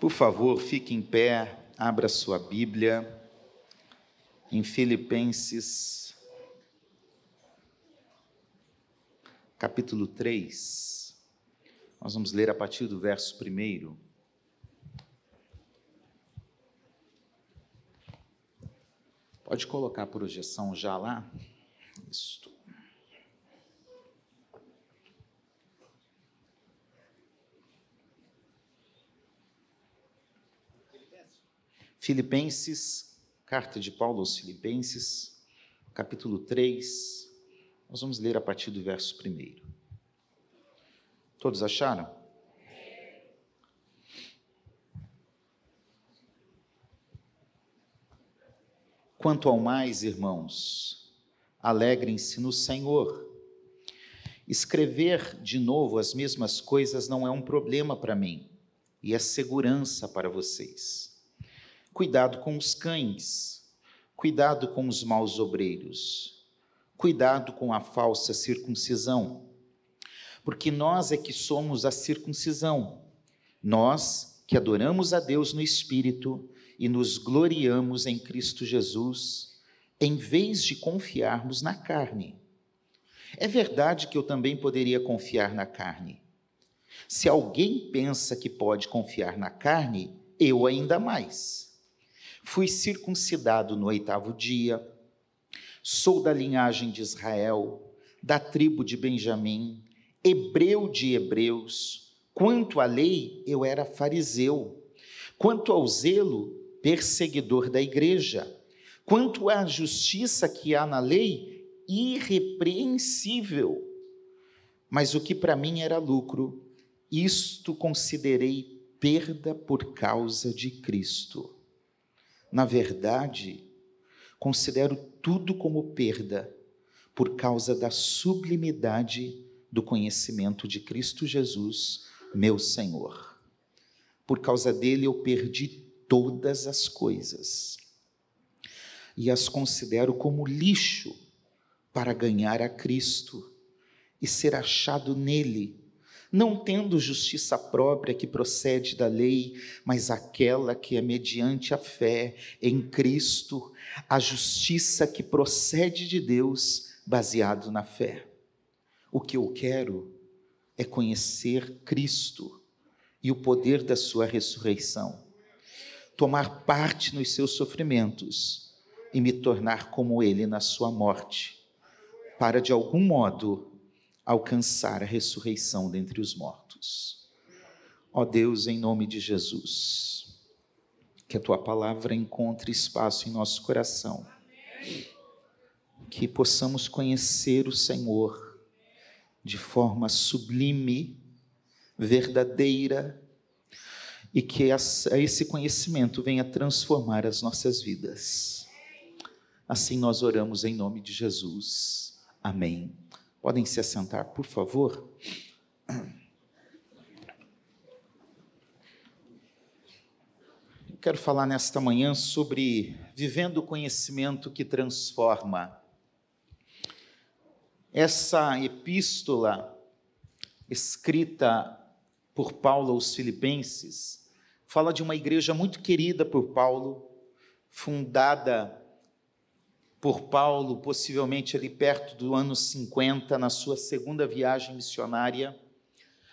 Por favor, fique em pé, abra sua Bíblia em Filipenses, capítulo 3. Nós vamos ler a partir do verso 1. Pode colocar a projeção já lá? Isso. Filipenses, carta de Paulo aos Filipenses, capítulo 3. Nós vamos ler a partir do verso 1. Todos acharam? Quanto ao mais, irmãos, alegrem-se no Senhor. Escrever de novo as mesmas coisas não é um problema para mim, e é segurança para vocês. Cuidado com os cães, cuidado com os maus obreiros, cuidado com a falsa circuncisão, porque nós é que somos a circuncisão, nós que adoramos a Deus no Espírito e nos gloriamos em Cristo Jesus, em vez de confiarmos na carne. É verdade que eu também poderia confiar na carne. Se alguém pensa que pode confiar na carne, eu ainda mais. Fui circuncidado no oitavo dia, sou da linhagem de Israel, da tribo de Benjamim, hebreu de hebreus. Quanto à lei, eu era fariseu. Quanto ao zelo, perseguidor da igreja. Quanto à justiça que há na lei, irrepreensível. Mas o que para mim era lucro, isto considerei perda por causa de Cristo. Na verdade, considero tudo como perda por causa da sublimidade do conhecimento de Cristo Jesus, meu Senhor. Por causa dele eu perdi todas as coisas e as considero como lixo para ganhar a Cristo e ser achado nele não tendo justiça própria que procede da lei, mas aquela que é mediante a fé em Cristo, a justiça que procede de Deus, baseado na fé. O que eu quero é conhecer Cristo e o poder da sua ressurreição, tomar parte nos seus sofrimentos e me tornar como ele na sua morte, para de algum modo alcançar a ressurreição dentre os mortos. Ó Deus, em nome de Jesus, que a tua palavra encontre espaço em nosso coração, que possamos conhecer o Senhor de forma sublime, verdadeira, e que esse conhecimento venha transformar as nossas vidas. Assim nós oramos em nome de Jesus. Amém. Podem se assentar, por favor. Eu quero falar nesta manhã sobre vivendo o conhecimento que transforma. Essa epístola escrita por Paulo aos Filipenses fala de uma igreja muito querida por Paulo, fundada por Paulo, possivelmente ali perto do ano 50, na sua segunda viagem missionária.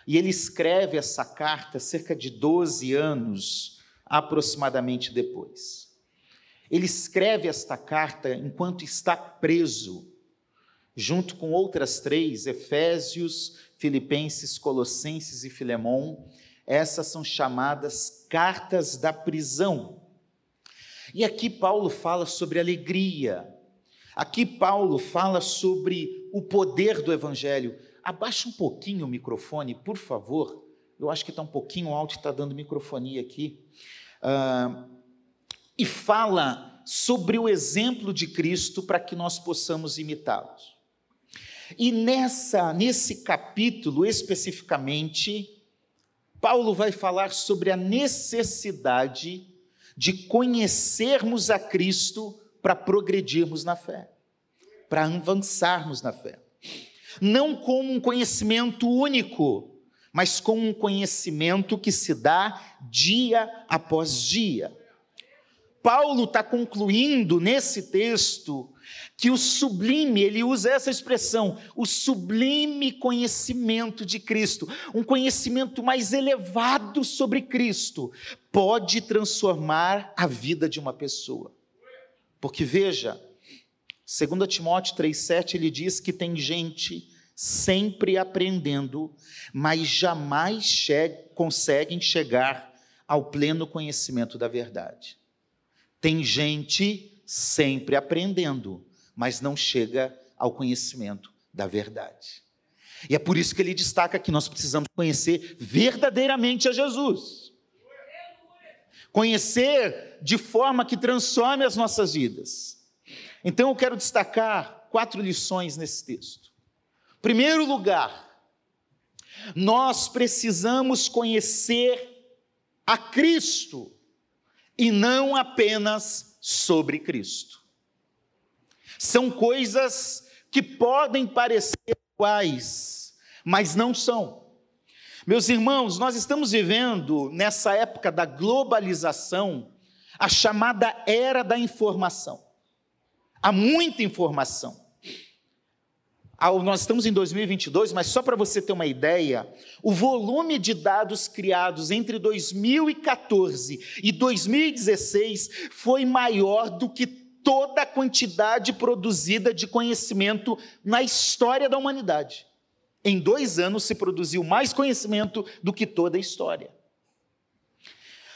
E ele escreve essa carta cerca de 12 anos aproximadamente depois. Ele escreve esta carta enquanto está preso, junto com outras três, Efésios, Filipenses, Colossenses e Filemão. Essas são chamadas cartas da prisão. E aqui Paulo fala sobre alegria, Aqui Paulo fala sobre o poder do Evangelho. Abaixa um pouquinho o microfone, por favor. Eu acho que está um pouquinho alto está dando microfonia aqui. E fala sobre o exemplo de Cristo para que nós possamos imitá-los. E nessa, nesse capítulo especificamente, Paulo vai falar sobre a necessidade de conhecermos a Cristo para progredirmos na fé, para avançarmos na fé. Não como um conhecimento único, mas com um conhecimento que se dá dia após dia. Paulo está concluindo nesse texto que o sublime, ele usa essa expressão, o sublime conhecimento de Cristo, um conhecimento mais elevado sobre Cristo, pode transformar a vida de uma pessoa. Porque veja, 2 Timóteo 3,7 ele diz que tem gente sempre aprendendo, mas jamais che conseguem chegar ao pleno conhecimento da verdade. Tem gente sempre aprendendo, mas não chega ao conhecimento da verdade. E é por isso que ele destaca que nós precisamos conhecer verdadeiramente a Jesus. Conhecer de forma que transforme as nossas vidas. Então eu quero destacar quatro lições nesse texto. Primeiro lugar, nós precisamos conhecer a Cristo e não apenas sobre Cristo. São coisas que podem parecer iguais, mas não são. Meus irmãos, nós estamos vivendo nessa época da globalização, a chamada era da informação. Há muita informação. Nós estamos em 2022, mas só para você ter uma ideia, o volume de dados criados entre 2014 e 2016 foi maior do que toda a quantidade produzida de conhecimento na história da humanidade. Em dois anos se produziu mais conhecimento do que toda a história.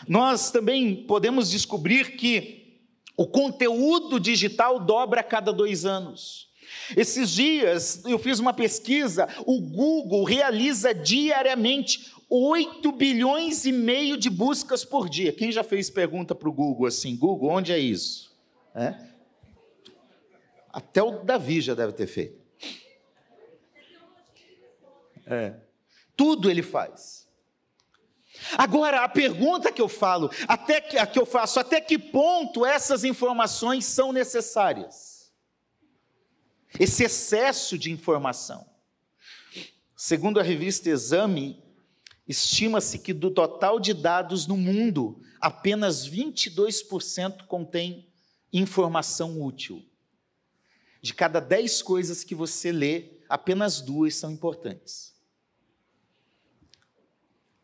Nós também podemos descobrir que o conteúdo digital dobra a cada dois anos. Esses dias eu fiz uma pesquisa, o Google realiza diariamente 8 bilhões e meio de buscas por dia. Quem já fez pergunta para o Google assim, Google, onde é isso? É? Até o Davi já deve ter feito. É. Tudo ele faz. Agora, a pergunta que eu falo, até que, a que eu faço, até que ponto essas informações são necessárias? Esse excesso de informação. Segundo a revista Exame, estima-se que do total de dados no mundo, apenas 22% contém informação útil. De cada dez coisas que você lê, apenas duas são importantes.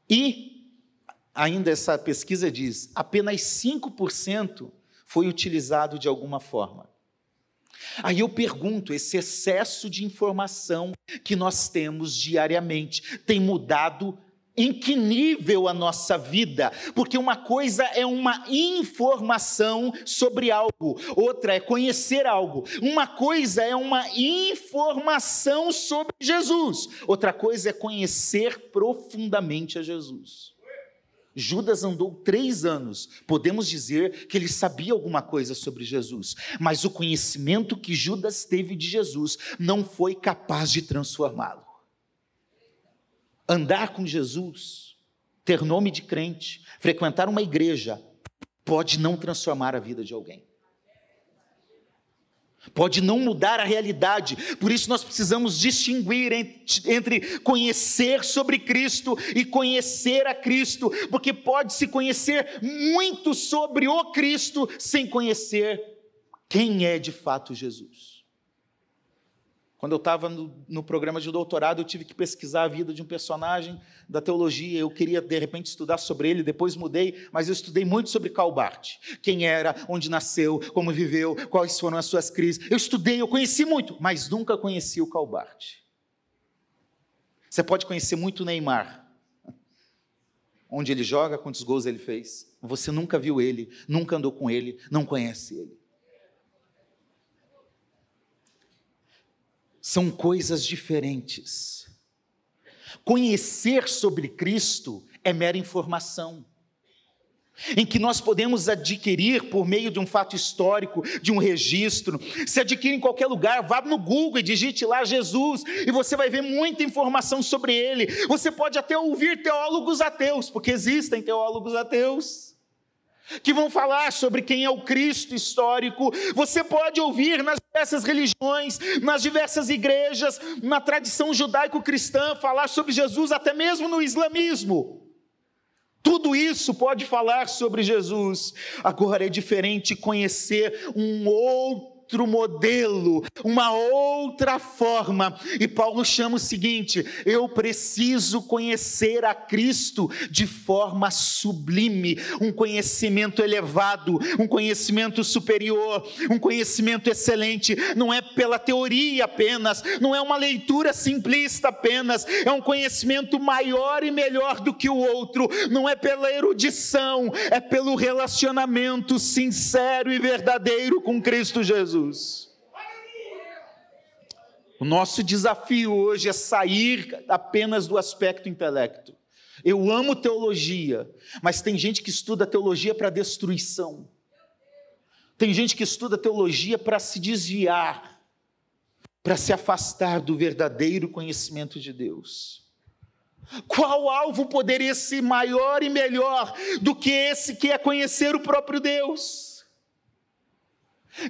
E, ainda essa pesquisa diz, apenas 5% foi utilizado de alguma forma. Aí eu pergunto: esse excesso de informação que nós temos diariamente tem mudado em que nível a nossa vida, porque uma coisa é uma informação sobre algo, outra é conhecer algo. Uma coisa é uma informação sobre Jesus, outra coisa é conhecer profundamente a Jesus. Judas andou três anos, podemos dizer que ele sabia alguma coisa sobre Jesus, mas o conhecimento que Judas teve de Jesus não foi capaz de transformá-lo andar com Jesus, ter nome de crente, frequentar uma igreja, pode não transformar a vida de alguém. Pode não mudar a realidade, por isso nós precisamos distinguir entre conhecer sobre Cristo e conhecer a Cristo, porque pode-se conhecer muito sobre o Cristo sem conhecer quem é de fato Jesus. Quando eu estava no, no, programa de doutorado, eu tive que pesquisar a vida de um personagem da teologia. Eu queria, de repente, estudar sobre ele, depois mudei, mas eu estudei muito sobre Calbart. Quem era, onde nasceu, como viveu, quais foram as suas crises. Eu estudei, eu conheci muito, mas nunca conheci o Calbart. Você pode conhecer muito o Neymar. Onde ele joga, quantos gols ele fez. Você nunca viu ele, nunca andou com ele, não conhece ele. São coisas diferentes. Conhecer sobre Cristo é mera informação, em que nós podemos adquirir por meio de um fato histórico, de um registro. Se adquire em qualquer lugar, vá no Google e digite lá Jesus, e você vai ver muita informação sobre ele. Você pode até ouvir teólogos ateus, porque existem teólogos ateus. Que vão falar sobre quem é o Cristo histórico. Você pode ouvir nas diversas religiões, nas diversas igrejas, na tradição judaico-cristã, falar sobre Jesus, até mesmo no islamismo. Tudo isso pode falar sobre Jesus. Agora é diferente conhecer um outro outro modelo, uma outra forma. E Paulo chama o seguinte: eu preciso conhecer a Cristo de forma sublime, um conhecimento elevado, um conhecimento superior, um conhecimento excelente. Não é pela teoria apenas, não é uma leitura simplista apenas, é um conhecimento maior e melhor do que o outro. Não é pela erudição, é pelo relacionamento sincero e verdadeiro com Cristo Jesus. Jesus. O nosso desafio hoje é sair apenas do aspecto intelecto. Eu amo teologia, mas tem gente que estuda teologia para destruição. Tem gente que estuda teologia para se desviar, para se afastar do verdadeiro conhecimento de Deus. Qual alvo poderia ser maior e melhor do que esse que é conhecer o próprio Deus?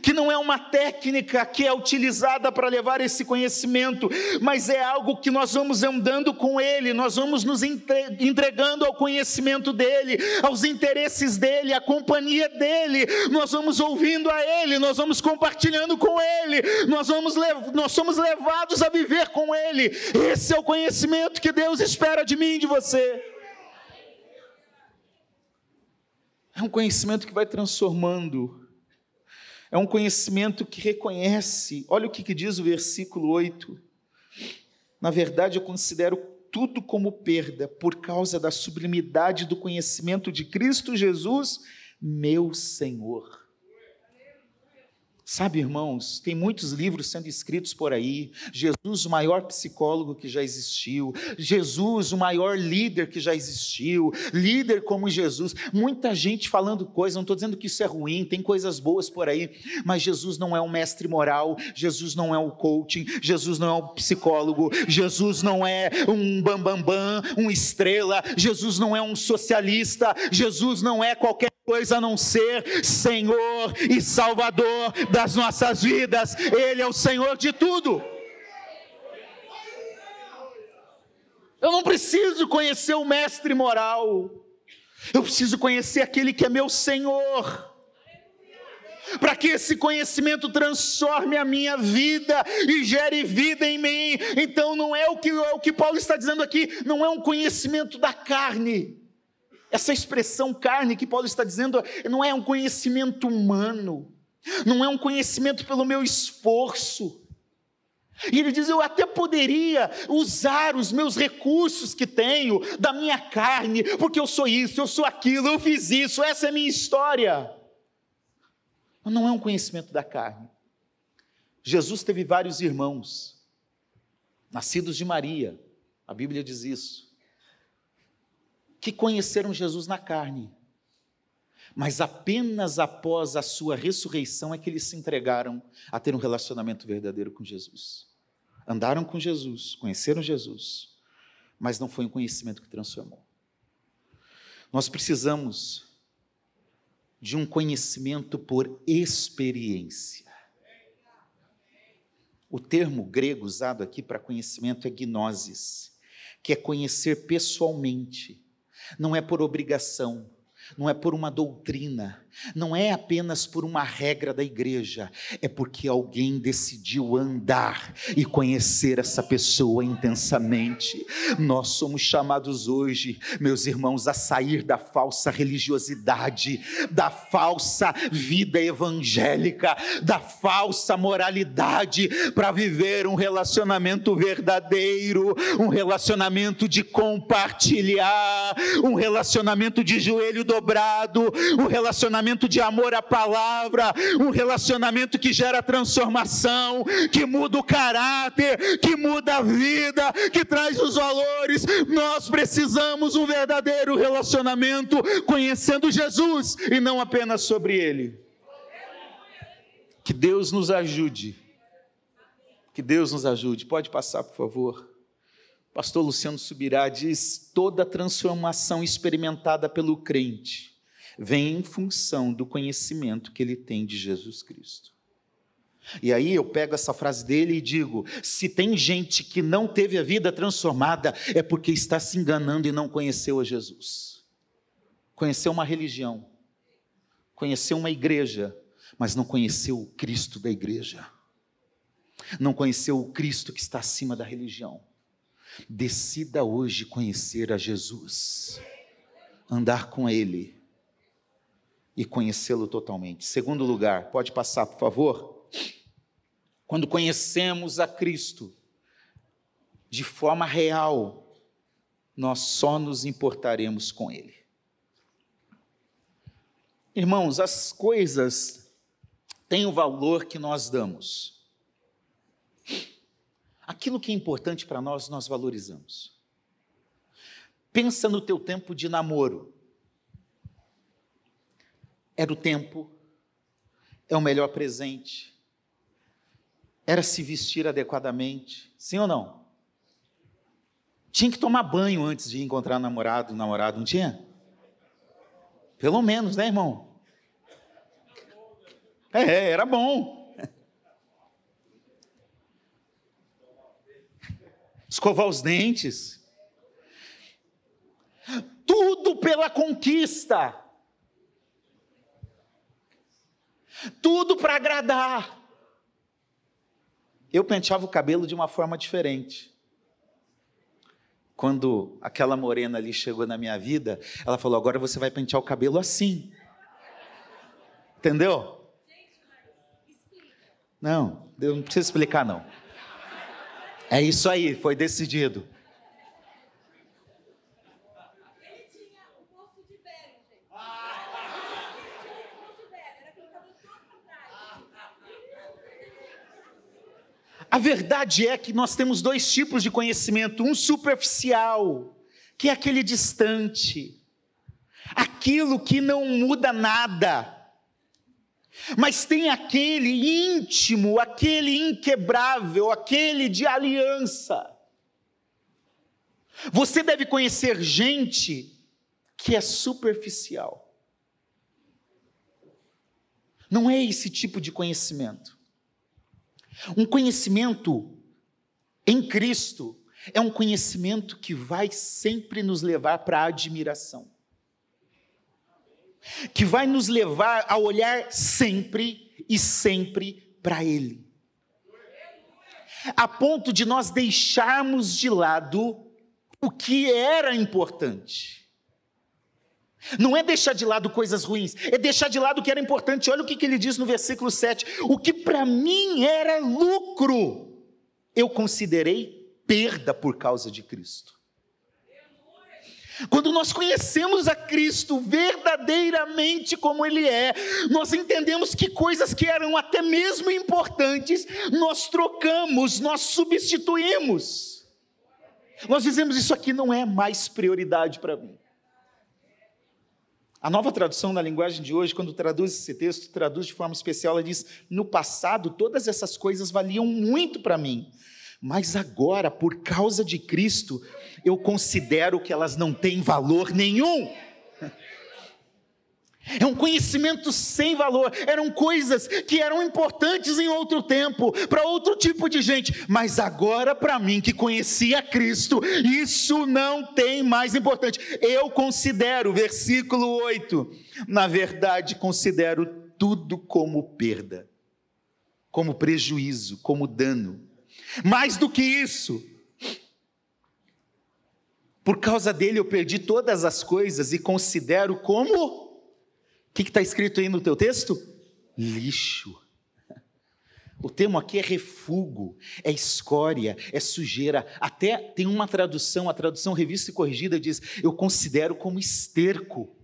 Que não é uma técnica que é utilizada para levar esse conhecimento, mas é algo que nós vamos andando com Ele, nós vamos nos entregando ao conhecimento dEle, aos interesses dEle, à companhia dEle, nós vamos ouvindo a Ele, nós vamos compartilhando com Ele, nós, vamos, nós somos levados a viver com Ele. Esse é o conhecimento que Deus espera de mim e de você. É um conhecimento que vai transformando é um conhecimento que reconhece, olha o que, que diz o versículo 8. Na verdade, eu considero tudo como perda por causa da sublimidade do conhecimento de Cristo Jesus, meu Senhor. Sabe, irmãos, tem muitos livros sendo escritos por aí. Jesus, o maior psicólogo que já existiu. Jesus, o maior líder que já existiu. Líder como Jesus. Muita gente falando coisas. Não estou dizendo que isso é ruim, tem coisas boas por aí. Mas Jesus não é um mestre moral. Jesus não é um coaching. Jesus não é um psicólogo. Jesus não é um bambambam, bam, bam, um estrela. Jesus não é um socialista. Jesus não é qualquer coisa a não ser Senhor e Salvador das nossas vidas. Ele é o Senhor de tudo. Eu não preciso conhecer o mestre moral. Eu preciso conhecer aquele que é meu Senhor. Para que esse conhecimento transforme a minha vida e gere vida em mim. Então não é o que, é o que Paulo está dizendo aqui, não é um conhecimento da carne essa expressão carne que Paulo está dizendo não é um conhecimento humano, não é um conhecimento pelo meu esforço. E ele diz: Eu até poderia usar os meus recursos que tenho, da minha carne, porque eu sou isso, eu sou aquilo, eu fiz isso, essa é a minha história. Mas não é um conhecimento da carne. Jesus teve vários irmãos, nascidos de Maria, a Bíblia diz isso que conheceram Jesus na carne. Mas apenas após a sua ressurreição é que eles se entregaram a ter um relacionamento verdadeiro com Jesus. Andaram com Jesus, conheceram Jesus, mas não foi um conhecimento que transformou. Nós precisamos de um conhecimento por experiência. O termo grego usado aqui para conhecimento é gnosis, que é conhecer pessoalmente não é por obrigação, não é por uma doutrina, não é apenas por uma regra da igreja, é porque alguém decidiu andar e conhecer essa pessoa intensamente. Nós somos chamados hoje, meus irmãos, a sair da falsa religiosidade, da falsa vida evangélica, da falsa moralidade, para viver um relacionamento verdadeiro, um relacionamento de compartilhar, um relacionamento de joelho dobrado, um relacionamento relacionamento de amor à palavra, um relacionamento que gera transformação, que muda o caráter, que muda a vida, que traz os valores. Nós precisamos um verdadeiro relacionamento conhecendo Jesus e não apenas sobre ele. Que Deus nos ajude. Que Deus nos ajude. Pode passar, por favor. Pastor Luciano Subirá diz: toda transformação experimentada pelo crente vem em função do conhecimento que ele tem de Jesus Cristo. E aí eu pego essa frase dele e digo: se tem gente que não teve a vida transformada, é porque está se enganando e não conheceu a Jesus. Conheceu uma religião, conheceu uma igreja, mas não conheceu o Cristo da igreja. Não conheceu o Cristo que está acima da religião. Decida hoje conhecer a Jesus, andar com Ele e conhecê-lo totalmente. Segundo lugar, pode passar, por favor? Quando conhecemos a Cristo de forma real, nós só nos importaremos com Ele. Irmãos, as coisas têm o valor que nós damos. Aquilo que é importante para nós, nós valorizamos. Pensa no teu tempo de namoro. Era o tempo, é o melhor presente, era se vestir adequadamente, sim ou não? Tinha que tomar banho antes de encontrar namorado, namorado, não tinha? Pelo menos, né, irmão? É, era bom. Escovar os dentes. Tudo pela conquista. Tudo para agradar eu penteava o cabelo de uma forma diferente. Quando aquela morena ali chegou na minha vida, ela falou: agora você vai pentear o cabelo assim. Entendeu? Não, eu não preciso explicar, não. É isso aí, foi decidido. A verdade é que nós temos dois tipos de conhecimento: um superficial, que é aquele distante, aquilo que não muda nada. Mas tem aquele íntimo, aquele inquebrável, aquele de aliança. Você deve conhecer gente que é superficial. Não é esse tipo de conhecimento. Um conhecimento em Cristo é um conhecimento que vai sempre nos levar para a admiração, que vai nos levar a olhar sempre e sempre para Ele, a ponto de nós deixarmos de lado o que era importante. Não é deixar de lado coisas ruins, é deixar de lado o que era importante. Olha o que, que ele diz no versículo 7: O que para mim era lucro, eu considerei perda por causa de Cristo. Quando nós conhecemos a Cristo verdadeiramente como Ele é, nós entendemos que coisas que eram até mesmo importantes, nós trocamos, nós substituímos. Nós dizemos: Isso aqui não é mais prioridade para mim. A nova tradução na linguagem de hoje, quando traduz esse texto, traduz de forma especial, ela diz: No passado, todas essas coisas valiam muito para mim, mas agora, por causa de Cristo, eu considero que elas não têm valor nenhum. É um conhecimento sem valor. Eram coisas que eram importantes em outro tempo, para outro tipo de gente, mas agora, para mim que conhecia Cristo, isso não tem mais importante. Eu considero, versículo 8, na verdade, considero tudo como perda, como prejuízo, como dano. Mais do que isso, por causa dele eu perdi todas as coisas e considero como que está escrito aí no teu texto? Lixo. O termo aqui é refúgio, é escória, é sujeira. Até tem uma tradução, a tradução revista e corrigida diz: Eu considero como esterco.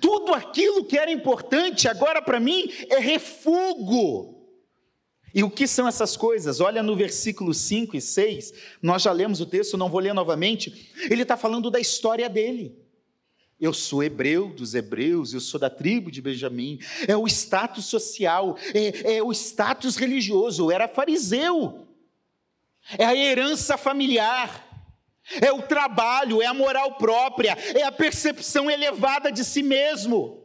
Tudo aquilo que era importante agora para mim é refúgio. E o que são essas coisas? Olha no versículo 5 e 6, nós já lemos o texto, não vou ler novamente. Ele está falando da história dele. Eu sou hebreu dos hebreus, eu sou da tribo de Benjamim. É o status social, é, é o status religioso. Eu era fariseu. É a herança familiar. é o trabalho, é a moral própria, é a percepção elevada de si mesmo.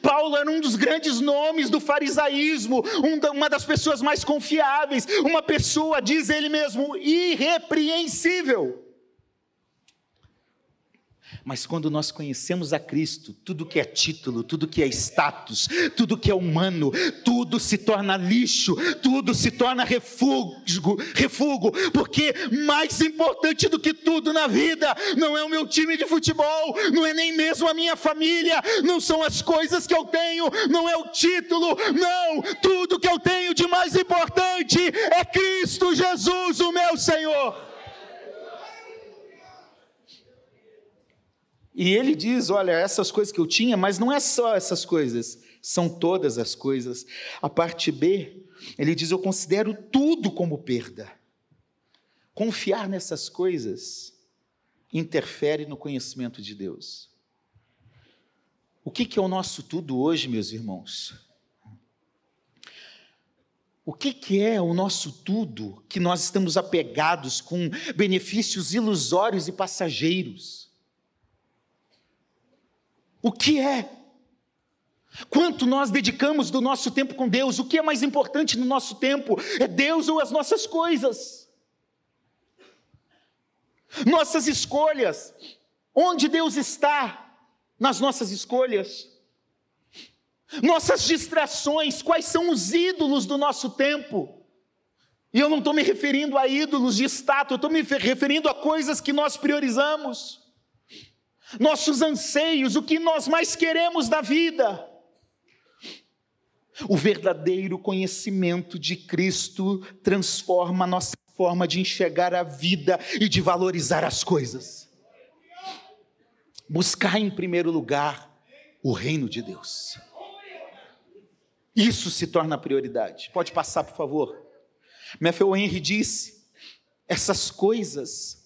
Paulo era um dos grandes nomes do farisaísmo, uma das pessoas mais confiáveis, uma pessoa, diz ele mesmo, irrepreensível. Mas quando nós conhecemos a Cristo, tudo que é título, tudo que é status, tudo que é humano, tudo se torna lixo, tudo se torna refúgio, refúgio, porque mais importante do que tudo na vida não é o meu time de futebol, não é nem mesmo a minha família, não são as coisas que eu tenho, não é o título, não, tudo que eu tenho de mais importante é Cristo Jesus, o meu Senhor. E ele diz: Olha, essas coisas que eu tinha, mas não é só essas coisas, são todas as coisas. A parte B, ele diz: Eu considero tudo como perda. Confiar nessas coisas interfere no conhecimento de Deus. O que, é o nosso tudo hoje, meus irmãos? O que é o nosso tudo que nós estamos apegados com benefícios ilusórios e passageiros? O que é? Quanto nós dedicamos do nosso tempo com Deus? O que é mais importante no nosso tempo? É Deus ou as nossas coisas? Nossas escolhas. Onde Deus está nas nossas escolhas? Nossas distrações, quais são os ídolos do nosso tempo? E eu não estou me referindo a ídolos de estátua, eu estou me referindo a coisas que nós priorizamos nossos anseios, o que nós mais queremos da vida. O verdadeiro conhecimento de Cristo transforma a nossa forma de enxergar a vida e de valorizar as coisas. Buscar em primeiro lugar o reino de Deus. Isso se torna prioridade. Pode passar, por favor. Matthew Henry disse: essas coisas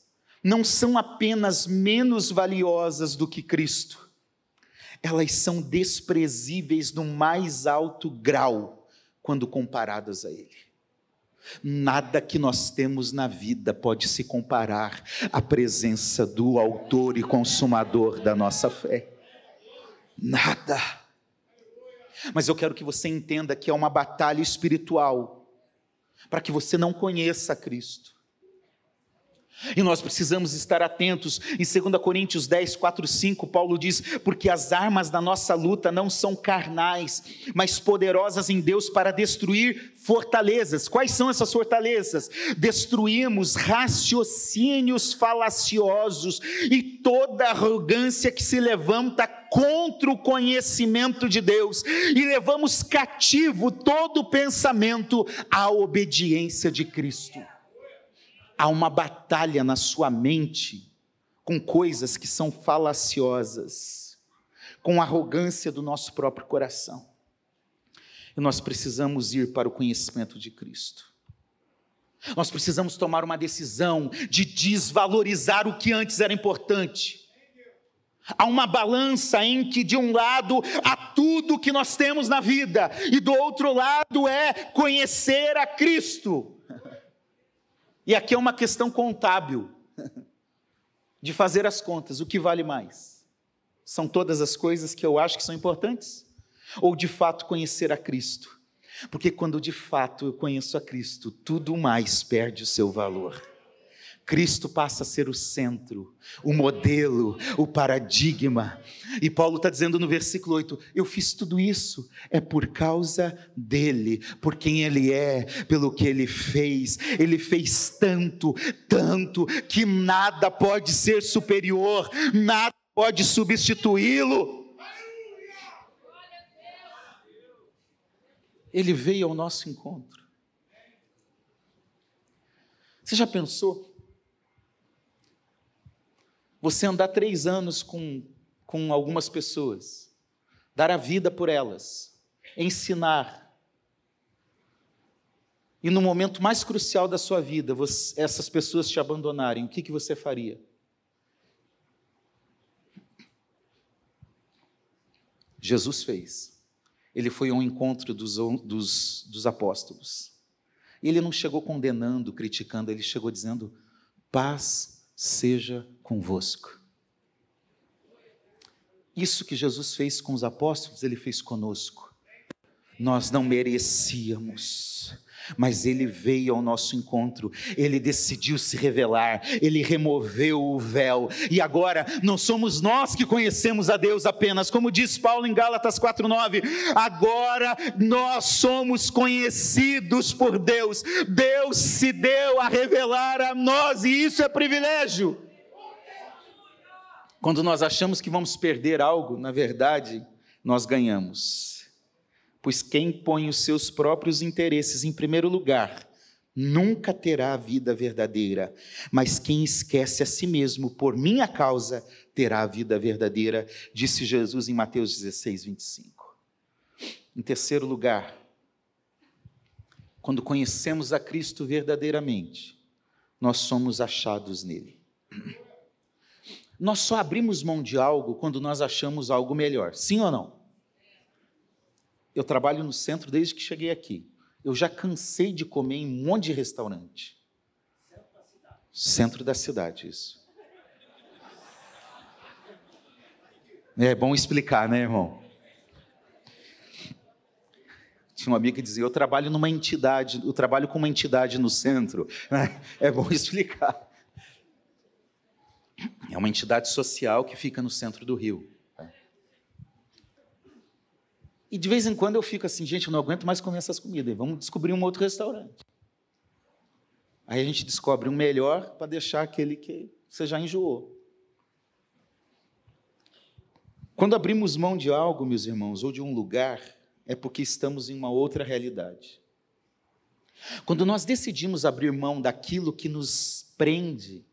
não são apenas menos valiosas do que Cristo, elas são desprezíveis no mais alto grau quando comparadas a Ele. Nada que nós temos na vida pode se comparar à presença do Autor e Consumador da nossa fé. Nada. Mas eu quero que você entenda que é uma batalha espiritual para que você não conheça Cristo e nós precisamos estar atentos. Em 2 Coríntios 10, 4, 5, Paulo diz: Porque as armas da nossa luta não são carnais, mas poderosas em Deus para destruir fortalezas. Quais são essas fortalezas? Destruímos raciocínios falaciosos e toda arrogância que se levanta contra o conhecimento de Deus, e levamos cativo todo pensamento à obediência de Cristo há uma batalha na sua mente com coisas que são falaciosas, com arrogância do nosso próprio coração. E nós precisamos ir para o conhecimento de Cristo. Nós precisamos tomar uma decisão de desvalorizar o que antes era importante. Há uma balança em que, de um lado, há tudo que nós temos na vida, e do outro lado é conhecer a Cristo. E aqui é uma questão contábil, de fazer as contas, o que vale mais? São todas as coisas que eu acho que são importantes? Ou de fato conhecer a Cristo? Porque quando de fato eu conheço a Cristo, tudo mais perde o seu valor. Cristo passa a ser o centro, o modelo, o paradigma. E Paulo está dizendo no versículo 8: Eu fiz tudo isso, é por causa dele, por quem ele é, pelo que ele fez. Ele fez tanto, tanto, que nada pode ser superior, nada pode substituí-lo. Ele veio ao nosso encontro. Você já pensou? Você andar três anos com, com algumas pessoas, dar a vida por elas, ensinar, e no momento mais crucial da sua vida, você, essas pessoas te abandonarem, o que, que você faria? Jesus fez. Ele foi ao encontro dos, dos, dos apóstolos. Ele não chegou condenando, criticando, ele chegou dizendo: paz seja convosco. Isso que Jesus fez com os apóstolos, ele fez conosco. Nós não merecíamos mas ele veio ao nosso encontro, ele decidiu se revelar, ele removeu o véu, e agora não somos nós que conhecemos a Deus apenas, como diz Paulo em Gálatas 4:9, agora nós somos conhecidos por Deus. Deus se deu a revelar a nós e isso é privilégio. Quando nós achamos que vamos perder algo, na verdade, nós ganhamos pois quem põe os seus próprios interesses em primeiro lugar nunca terá a vida verdadeira, mas quem esquece a si mesmo por minha causa terá a vida verdadeira, disse Jesus em Mateus 16, 25. Em terceiro lugar, quando conhecemos a Cristo verdadeiramente, nós somos achados nele. Nós só abrimos mão de algo quando nós achamos algo melhor, sim ou não? Eu trabalho no centro desde que cheguei aqui. Eu já cansei de comer em um monte de restaurante. Centro da cidade, isso. É bom explicar, né, irmão? Tinha uma amiga que dizia: Eu trabalho numa entidade, eu trabalho com uma entidade no centro. É bom explicar. É uma entidade social que fica no centro do Rio. E de vez em quando eu fico assim, gente, eu não aguento mais comer essas comidas, vamos descobrir um outro restaurante. Aí a gente descobre um melhor para deixar aquele que você já enjoou. Quando abrimos mão de algo, meus irmãos, ou de um lugar, é porque estamos em uma outra realidade. Quando nós decidimos abrir mão daquilo que nos prende,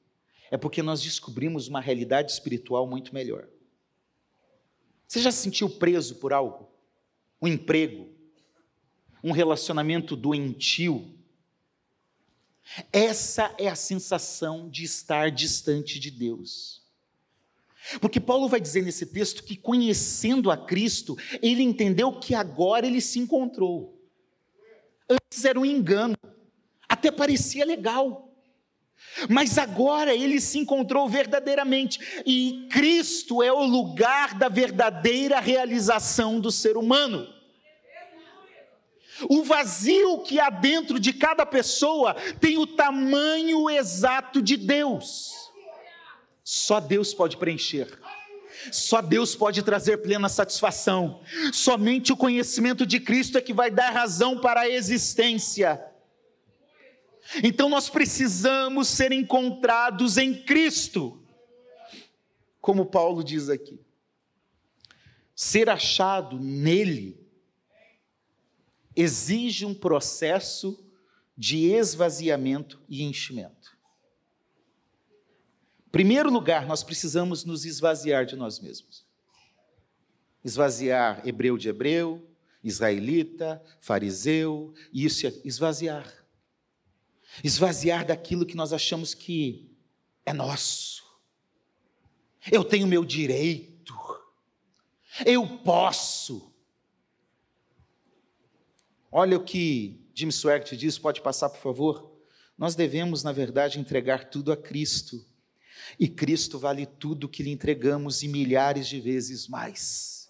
é porque nós descobrimos uma realidade espiritual muito melhor. Você já se sentiu preso por algo? um emprego, um relacionamento doentio. Essa é a sensação de estar distante de Deus. Porque Paulo vai dizer nesse texto que, conhecendo a Cristo, ele entendeu que agora ele se encontrou. Antes era um engano, até parecia legal. Mas agora ele se encontrou verdadeiramente, e Cristo é o lugar da verdadeira realização do ser humano. O vazio que há dentro de cada pessoa tem o tamanho exato de Deus. Só Deus pode preencher. Só Deus pode trazer plena satisfação. Somente o conhecimento de Cristo é que vai dar razão para a existência. Então nós precisamos ser encontrados em Cristo, como Paulo diz aqui. Ser achado nele exige um processo de esvaziamento e enchimento. Primeiro lugar, nós precisamos nos esvaziar de nós mesmos. Esvaziar hebreu de hebreu, israelita, fariseu, isso é esvaziar. Esvaziar daquilo que nós achamos que é nosso. Eu tenho meu direito. Eu posso. Olha o que Jim Swaggart diz, pode passar, por favor? Nós devemos, na verdade, entregar tudo a Cristo. E Cristo vale tudo que lhe entregamos e milhares de vezes mais.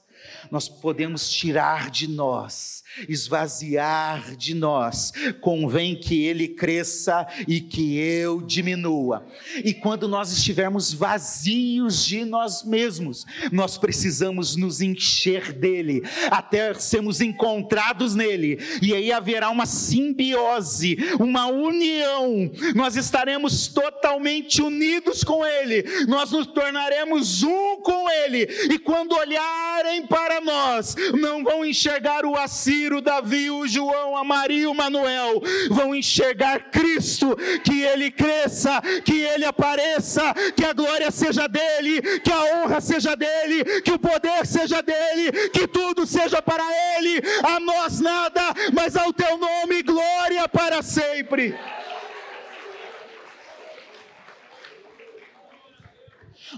Nós podemos tirar de nós esvaziar de nós, convém que ele cresça e que eu diminua. E quando nós estivermos vazios de nós mesmos, nós precisamos nos encher dele, até sermos encontrados nele, e aí haverá uma simbiose, uma união, nós estaremos totalmente unidos com ele, nós nos tornaremos um com ele, e quando olharem para nós, não vão enxergar o Ciro, o Davi, o João, a Maria, o Manuel vão enxergar Cristo, que ele cresça, que ele apareça, que a glória seja dele, que a honra seja dele, que o poder seja dele, que tudo seja para ele, a nós nada, mas ao teu nome glória para sempre.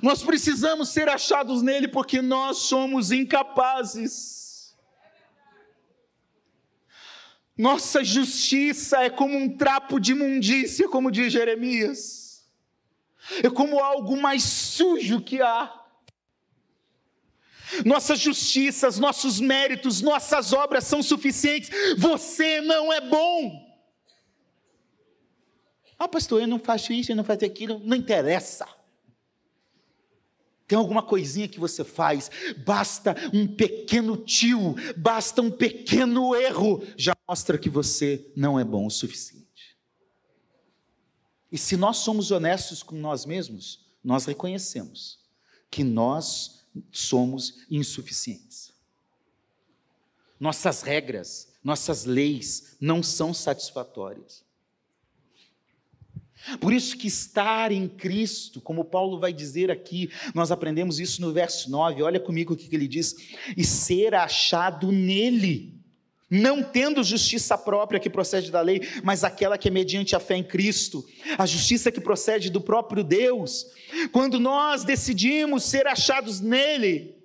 Nós precisamos ser achados nele porque nós somos incapazes Nossa justiça é como um trapo de imundícia, como diz Jeremias. é como algo mais sujo que há. Nossas justiças, nossos méritos, nossas obras são suficientes. Você não é bom. Ah, pastor, eu não faço isso, eu não faço aquilo. Não interessa. Tem alguma coisinha que você faz, basta um pequeno tio, basta um pequeno erro, já mostra que você não é bom o suficiente. E se nós somos honestos com nós mesmos, nós reconhecemos que nós somos insuficientes. Nossas regras, nossas leis não são satisfatórias. Por isso que estar em Cristo, como Paulo vai dizer aqui, nós aprendemos isso no verso 9, olha comigo o que ele diz, e ser achado nele, não tendo justiça própria que procede da lei, mas aquela que é mediante a fé em Cristo, a justiça que procede do próprio Deus. Quando nós decidimos ser achados nele,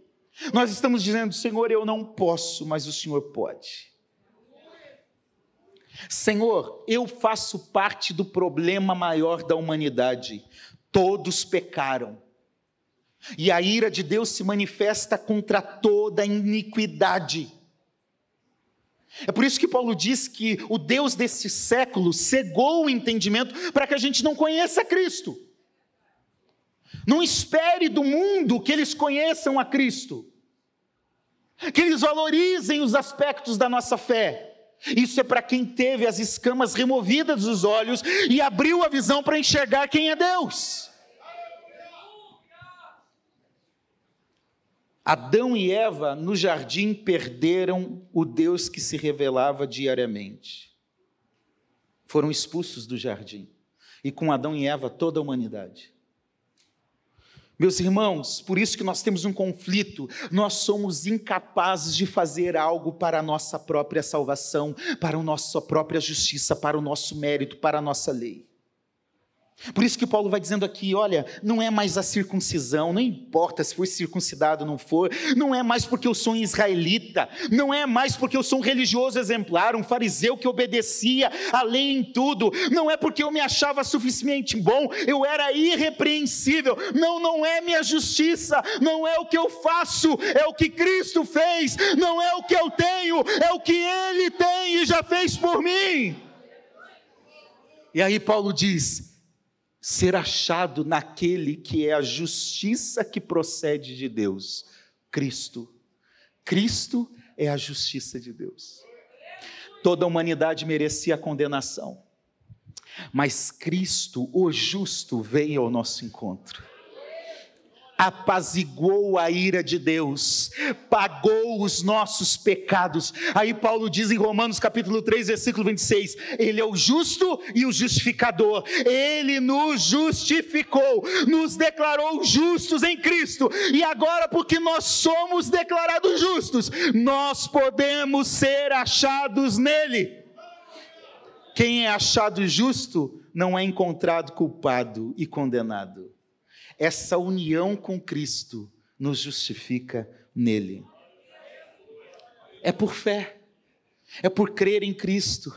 nós estamos dizendo, Senhor, eu não posso, mas o Senhor pode. Senhor, eu faço parte do problema maior da humanidade. Todos pecaram. E a ira de Deus se manifesta contra toda iniquidade. É por isso que Paulo diz que o Deus desse século cegou o entendimento para que a gente não conheça Cristo. Não espere do mundo que eles conheçam a Cristo, que eles valorizem os aspectos da nossa fé. Isso é para quem teve as escamas removidas dos olhos e abriu a visão para enxergar quem é Deus. Adão e Eva no jardim perderam o Deus que se revelava diariamente. Foram expulsos do jardim. E com Adão e Eva toda a humanidade. Meus irmãos, por isso que nós temos um conflito, nós somos incapazes de fazer algo para a nossa própria salvação, para a nossa própria justiça, para o nosso mérito, para a nossa lei. Por isso que Paulo vai dizendo aqui: olha, não é mais a circuncisão, não importa se foi circuncidado ou não for, não é mais porque eu sou um israelita, não é mais porque eu sou um religioso exemplar, um fariseu que obedecia a lei em tudo, não é porque eu me achava suficientemente bom, eu era irrepreensível, não, não é minha justiça, não é o que eu faço, é o que Cristo fez, não é o que eu tenho, é o que Ele tem e já fez por mim. E aí Paulo diz: ser achado naquele que é a justiça que procede de Deus, Cristo. Cristo é a justiça de Deus. Toda a humanidade merecia a condenação, mas Cristo, o justo, veio ao nosso encontro apaziguou a ira de Deus, pagou os nossos pecados. Aí Paulo diz em Romanos capítulo 3, versículo 26, ele é o justo e o justificador. Ele nos justificou, nos declarou justos em Cristo. E agora porque nós somos declarados justos, nós podemos ser achados nele. Quem é achado justo não é encontrado culpado e condenado essa união com Cristo nos justifica nele. É por fé, é por crer em Cristo.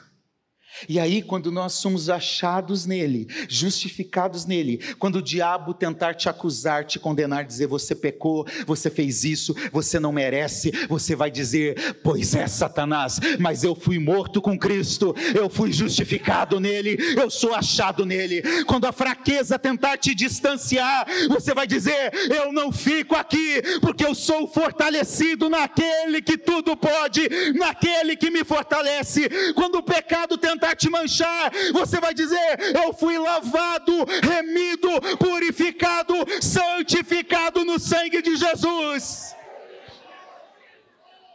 E aí, quando nós somos achados nele, justificados nele, quando o diabo tentar te acusar, te condenar, dizer você pecou, você fez isso, você não merece, você vai dizer: Pois é, Satanás, mas eu fui morto com Cristo, eu fui justificado nele, eu sou achado nele. Quando a fraqueza tentar te distanciar, você vai dizer: Eu não fico aqui, porque eu sou fortalecido naquele que tudo pode, naquele que me fortalece. Quando o pecado tentar tentar te manchar, você vai dizer: Eu fui lavado, remido, purificado, santificado no sangue de Jesus.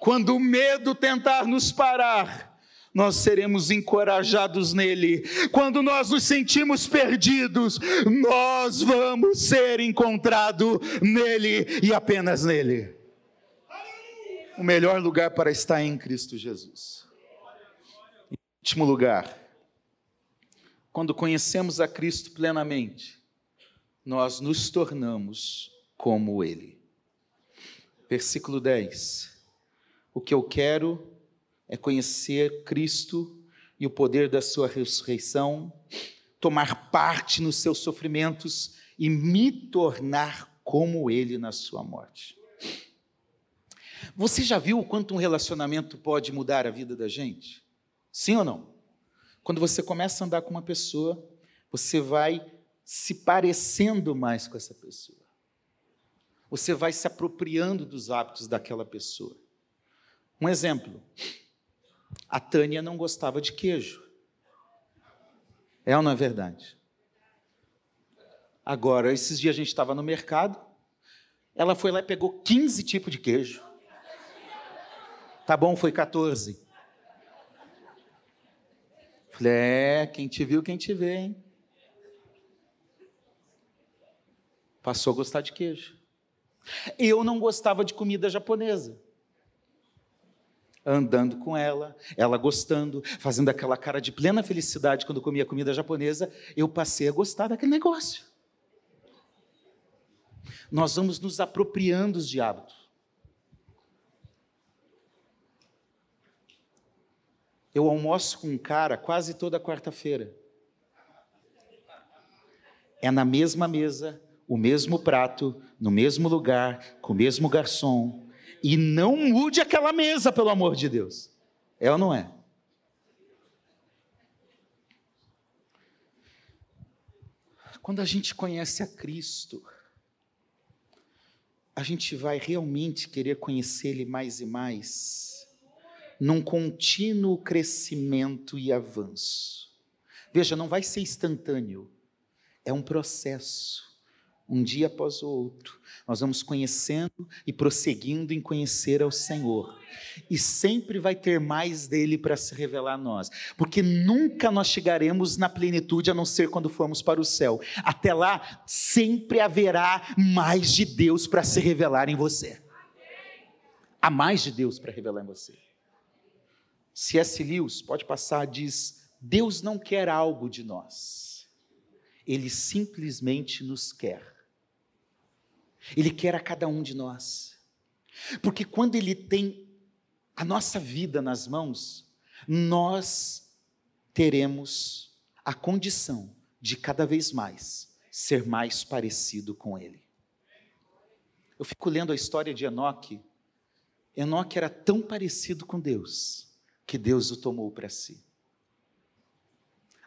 Quando o medo tentar nos parar, nós seremos encorajados nele. Quando nós nos sentimos perdidos, nós vamos ser encontrados nele e apenas nele. O melhor lugar para estar é em Cristo Jesus. Último lugar, quando conhecemos a Cristo plenamente, nós nos tornamos como Ele. Versículo 10. O que eu quero é conhecer Cristo e o poder da Sua ressurreição, tomar parte nos seus sofrimentos e me tornar como ele na sua morte. Você já viu o quanto um relacionamento pode mudar a vida da gente? Sim ou não? Quando você começa a andar com uma pessoa, você vai se parecendo mais com essa pessoa. Você vai se apropriando dos hábitos daquela pessoa. Um exemplo: a Tânia não gostava de queijo. É ou não é verdade? Agora, esses dias a gente estava no mercado, ela foi lá e pegou 15 tipos de queijo. Tá bom, foi 14. Falei, é, quem te viu, quem te vê, hein? Passou a gostar de queijo. Eu não gostava de comida japonesa andando com ela, ela gostando, fazendo aquela cara de plena felicidade quando comia comida japonesa, eu passei a gostar daquele negócio. Nós vamos nos apropriando de hábitos. Eu almoço com um cara quase toda quarta-feira. É na mesma mesa, o mesmo prato, no mesmo lugar, com o mesmo garçom, e não mude aquela mesa, pelo amor de Deus. É ou não é? Quando a gente conhece a Cristo, a gente vai realmente querer conhecer Ele mais e mais, num contínuo crescimento e avanço. Veja, não vai ser instantâneo, é um processo um dia após o outro, nós vamos conhecendo e prosseguindo em conhecer ao Senhor. E sempre vai ter mais dele para se revelar a nós, porque nunca nós chegaremos na plenitude a não ser quando formos para o céu. Até lá, sempre haverá mais de Deus para se revelar em você. Há mais de Deus para revelar em você. C.S. Lewis, pode passar, diz: Deus não quer algo de nós, Ele simplesmente nos quer. Ele quer a cada um de nós. Porque quando Ele tem a nossa vida nas mãos, nós teremos a condição de cada vez mais ser mais parecido com Ele. Eu fico lendo a história de Enoque. Enoque era tão parecido com Deus que Deus o tomou para si.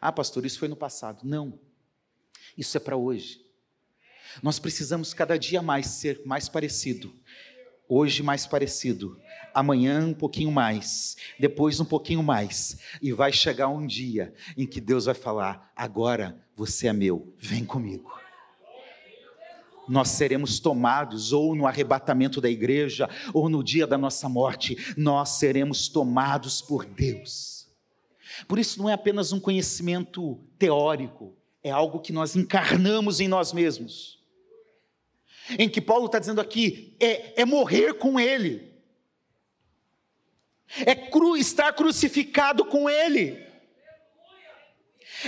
Ah, pastor, isso foi no passado. Não. Isso é para hoje. Nós precisamos cada dia mais ser mais parecido. Hoje mais parecido, amanhã um pouquinho mais, depois um pouquinho mais, e vai chegar um dia em que Deus vai falar: agora você é meu, vem comigo. Nós seremos tomados, ou no arrebatamento da igreja, ou no dia da nossa morte, nós seremos tomados por Deus. Por isso, não é apenas um conhecimento teórico, é algo que nós encarnamos em nós mesmos em que Paulo está dizendo aqui, é, é morrer com Ele, é cru, estar crucificado com Ele.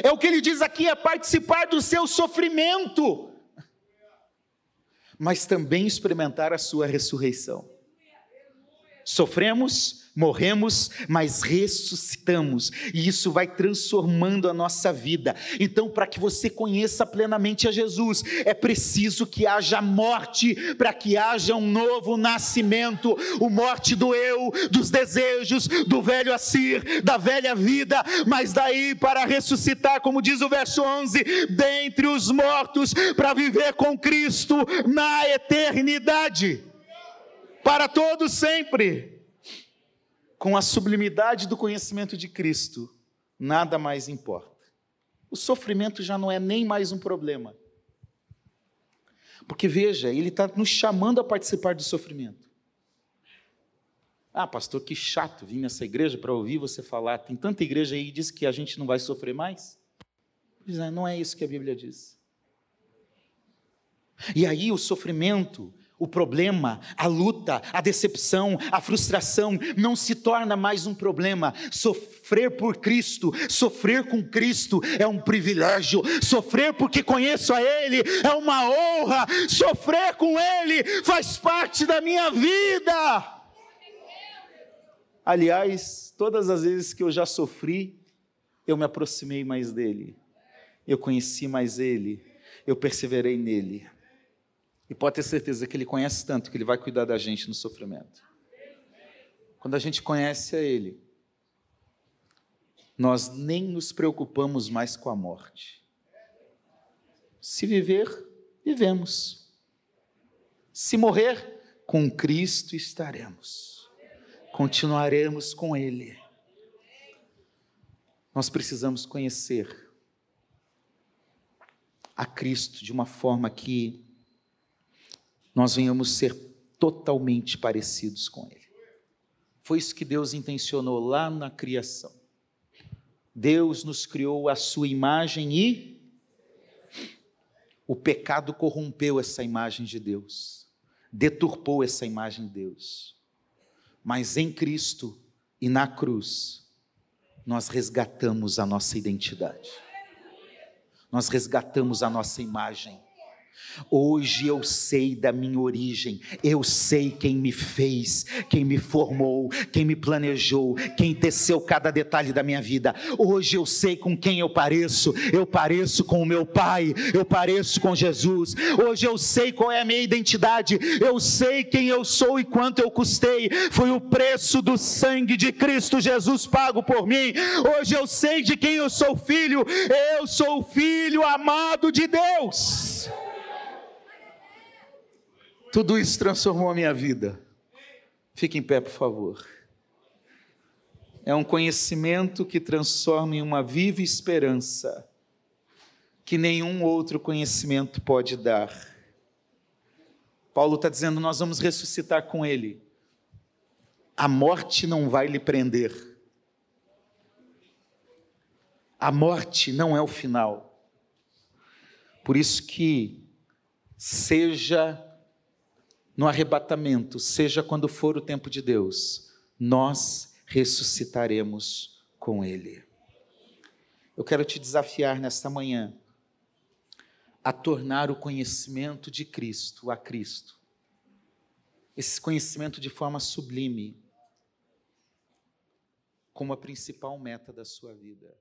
É o que ele diz aqui, é participar do seu sofrimento, mas também experimentar a sua ressurreição. Sofremos, morremos, mas ressuscitamos, e isso vai transformando a nossa vida. Então, para que você conheça plenamente a Jesus, é preciso que haja morte, para que haja um novo nascimento. O morte do eu, dos desejos, do velho Assir, da velha vida, mas daí para ressuscitar, como diz o verso 11, dentre os mortos, para viver com Cristo na eternidade, para todos sempre com a sublimidade do conhecimento de Cristo, nada mais importa. O sofrimento já não é nem mais um problema. Porque veja, ele está nos chamando a participar do sofrimento. Ah, pastor, que chato vir nessa igreja para ouvir você falar. Tem tanta igreja aí que diz que a gente não vai sofrer mais. Não é isso que a Bíblia diz. E aí o sofrimento o problema, a luta, a decepção, a frustração não se torna mais um problema. Sofrer por Cristo, sofrer com Cristo é um privilégio. Sofrer porque conheço a Ele é uma honra. Sofrer com Ele faz parte da minha vida. Aliás, todas as vezes que eu já sofri, eu me aproximei mais dele, eu conheci mais Ele eu perseverei nele. E pode ter certeza que ele conhece tanto que ele vai cuidar da gente no sofrimento. Quando a gente conhece a ele, nós nem nos preocupamos mais com a morte. Se viver, vivemos. Se morrer, com Cristo estaremos. Continuaremos com Ele. Nós precisamos conhecer a Cristo de uma forma que nós venhamos ser totalmente parecidos com Ele. Foi isso que Deus intencionou lá na criação. Deus nos criou a sua imagem e o pecado corrompeu essa imagem de Deus, deturpou essa imagem de Deus. Mas em Cristo e na cruz, nós resgatamos a nossa identidade, nós resgatamos a nossa imagem, Hoje eu sei da minha origem, eu sei quem me fez, quem me formou, quem me planejou, quem teceu cada detalhe da minha vida. Hoje eu sei com quem eu pareço, eu pareço com o meu Pai, eu pareço com Jesus. Hoje eu sei qual é a minha identidade, eu sei quem eu sou e quanto eu custei. Foi o preço do sangue de Cristo Jesus pago por mim. Hoje eu sei de quem eu sou filho, eu sou filho amado de Deus. Tudo isso transformou a minha vida. Fique em pé, por favor. É um conhecimento que transforma em uma viva esperança que nenhum outro conhecimento pode dar. Paulo está dizendo: nós vamos ressuscitar com Ele. A morte não vai lhe prender. A morte não é o final. Por isso que seja no arrebatamento, seja quando for o tempo de Deus, nós ressuscitaremos com Ele. Eu quero te desafiar nesta manhã a tornar o conhecimento de Cristo a Cristo, esse conhecimento de forma sublime, como a principal meta da sua vida.